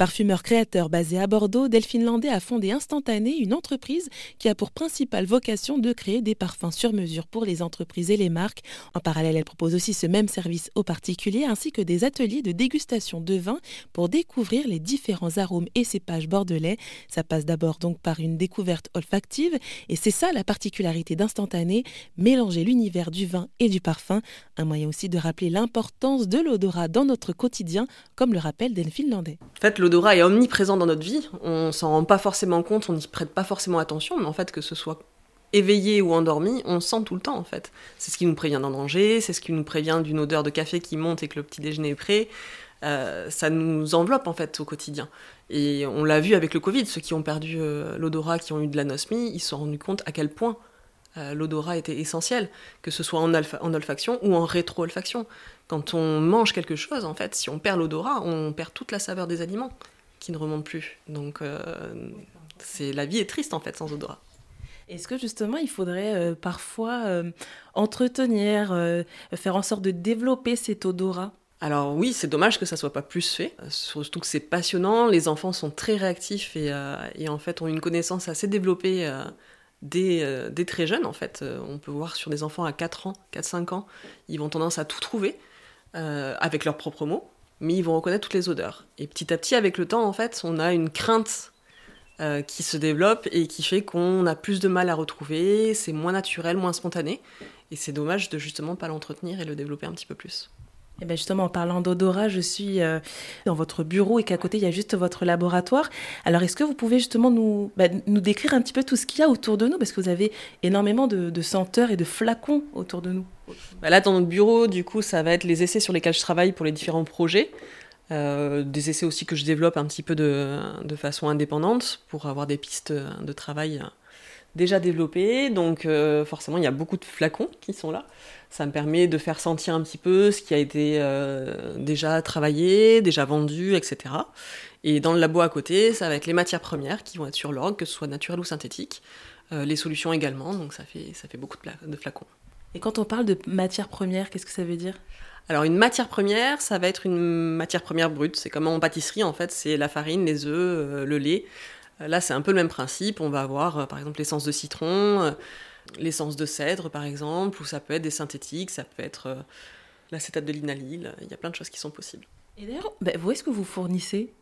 Parfumeur créateur basé à Bordeaux, Delphine Landais a fondé Instantané, une entreprise qui a pour principale vocation de créer des parfums sur mesure pour les entreprises et les marques. En parallèle, elle propose aussi ce même service aux particuliers ainsi que des ateliers de dégustation de vin pour découvrir les différents arômes et cépages bordelais. Ça passe d'abord donc par une découverte olfactive et c'est ça la particularité d'Instantané, mélanger l'univers du vin et du parfum, un moyen aussi de rappeler l'importance de l'odorat dans notre quotidien, comme le rappelle Delphine Landais. L'odorat est omniprésent dans notre vie. On s'en rend pas forcément compte, on n'y prête pas forcément attention, mais en fait, que ce soit éveillé ou endormi, on sent tout le temps en fait. C'est ce qui nous prévient d'un danger, c'est ce qui nous prévient d'une odeur de café qui monte et que le petit déjeuner est prêt. Euh, ça nous enveloppe en fait au quotidien. Et on l'a vu avec le Covid, ceux qui ont perdu euh, l'odorat, qui ont eu de l'anosmie, ils se sont rendus compte à quel point euh, l'odorat était essentiel, que ce soit en, en olfaction ou en rétro-olfaction. Quand on mange quelque chose, en fait, si on perd l'odorat, on perd toute la saveur des aliments qui ne remontent plus. Donc, euh, c'est la vie est triste en fait sans odorat. Est-ce que justement il faudrait euh, parfois entretenir, faire en sorte de développer cet odorat? Alors oui, c'est dommage que ça soit pas plus fait, surtout que c'est passionnant, les enfants sont très réactifs et, et, en fait ont une connaissance assez développée euh, dès, très jeunes, en fait. Euh, on peut voir sur des enfants à 4 ans, 4-5 ans, ils vont tendance à tout trouver euh, avec leurs propres mots, mais ils vont reconnaître toutes les odeurs. Et petit à petit, avec le temps, en fait, on a une crainte qui se développe et qui fait qu'on a plus de mal à retrouver, c'est moins naturel, moins spontané. Et c'est dommage de justement pas l'entretenir et le développer un petit peu plus. Et eh bien justement, en parlant d'odorat, je suis euh, dans votre bureau et qu'à côté, il y a juste votre laboratoire. Alors, est-ce que vous pouvez justement nous, bah, nous décrire un petit peu tout ce qu'il y a autour de nous? Parce que vous avez énormément de, senteurs et de flacons autour de nous. Bah, là, dans notre bureau, du coup, ça va être les essais sur lesquels je travaille pour les différents projets. Euh, des essais aussi que je développe un petit peu de, façon indépendante pour avoir des pistes de travail déjà développé, donc euh, forcément il y a beaucoup de flacons qui sont là. Ça me permet de faire sentir un petit peu ce qui a été euh, déjà travaillé, déjà vendu, etc. Et dans le labo à côté, ça va être les matières premières qui vont être sur l'orgue, que ce soit naturel ou synthétique, les solutions également, donc ça fait, ça fait beaucoup de, flacons. Et quand on parle de matières premières, qu'est-ce que ça veut dire? Alors une matière première, ça va être une matière première brute. C'est comme en pâtisserie en fait, c'est la farine, les œufs, le lait. Là, c'est un peu le même principe. On va avoir, euh, par exemple, l'essence de citron, euh, l'essence de cèdre, par exemple, ou ça peut être des synthétiques, ça peut être euh, l'acétate de linalyle. Il y a plein de choses qui sont possibles. Et d'ailleurs, bah, où est-ce que vous fournissez?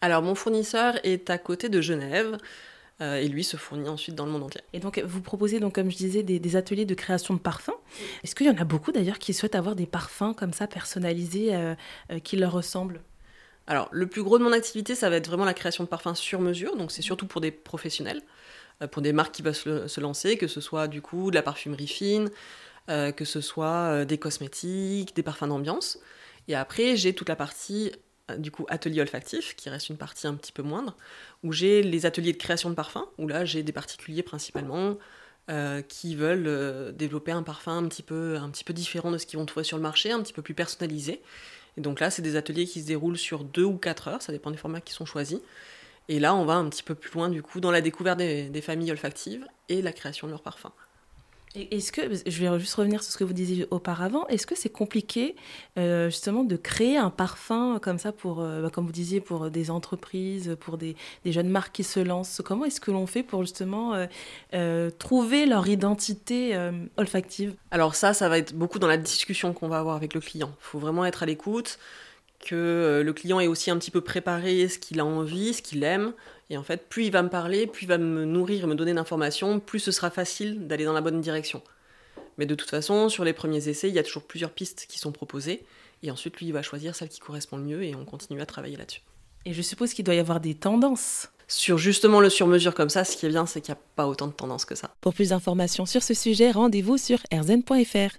Alors, mon fournisseur est à côté de Genève. Et lui se fournit ensuite dans le monde entier. Et donc, vous proposez, donc, comme je disais, des, ateliers de création de parfums. Est-ce qu'il y en a beaucoup d'ailleurs qui souhaitent avoir des parfums comme ça personnalisés qui leur ressemblent? Alors, le plus gros de mon activité, ça va être vraiment la création de parfums sur mesure, donc c'est surtout pour des professionnels, euh, pour des marques qui veulent se, lancer, que ce soit du coup de la parfumerie fine, euh, que ce soit euh, des cosmétiques, des parfums d'ambiance. Et après, j'ai toute la partie du coup atelier olfactif, qui reste une partie un petit peu moindre, où j'ai les ateliers de création de parfums, où là j'ai des particuliers principalement qui veulent développer un parfum un petit, peu, un petit peu différent de ce qu'ils vont trouver sur le marché, un petit peu plus personnalisé. Et donc là, c'est des ateliers qui se déroulent sur deux ou quatre heures, ça dépend des formats qui sont choisis. Et là, on va un petit peu plus loin, du coup, dans la découverte des, familles olfactives et la création de leurs parfums. Est-ce que, je vais juste revenir sur ce que vous disiez auparavant, est-ce que c'est compliqué euh, justement de créer un parfum comme ça pour, euh, bah, comme vous disiez, pour des entreprises, pour des, jeunes marques qui se lancent? Comment est-ce que l'on fait pour justement euh, trouver leur identité olfactive? Alors ça, ça va être beaucoup dans la discussion qu'on va avoir avec le client. Il faut vraiment être à l'écoute, que le client est aussi un petit peu préparé ce qu'il a envie, ce qu'il aime, et en fait, plus il va me parler, plus il va me nourrir et me donner d'informations, plus ce sera facile d'aller dans la bonne direction. Mais de toute façon, sur les premiers essais, il y a toujours plusieurs pistes qui sont proposées. Et ensuite, lui, il va choisir celle qui correspond le mieux et on continue à travailler là-dessus. Et je suppose qu'il doit y avoir des tendances. Sur justement le sur-mesure comme ça, ce qui est bien, c'est qu'il n'y a pas autant de tendances que ça. Pour plus d'informations sur ce sujet, rendez-vous sur erzen.fr.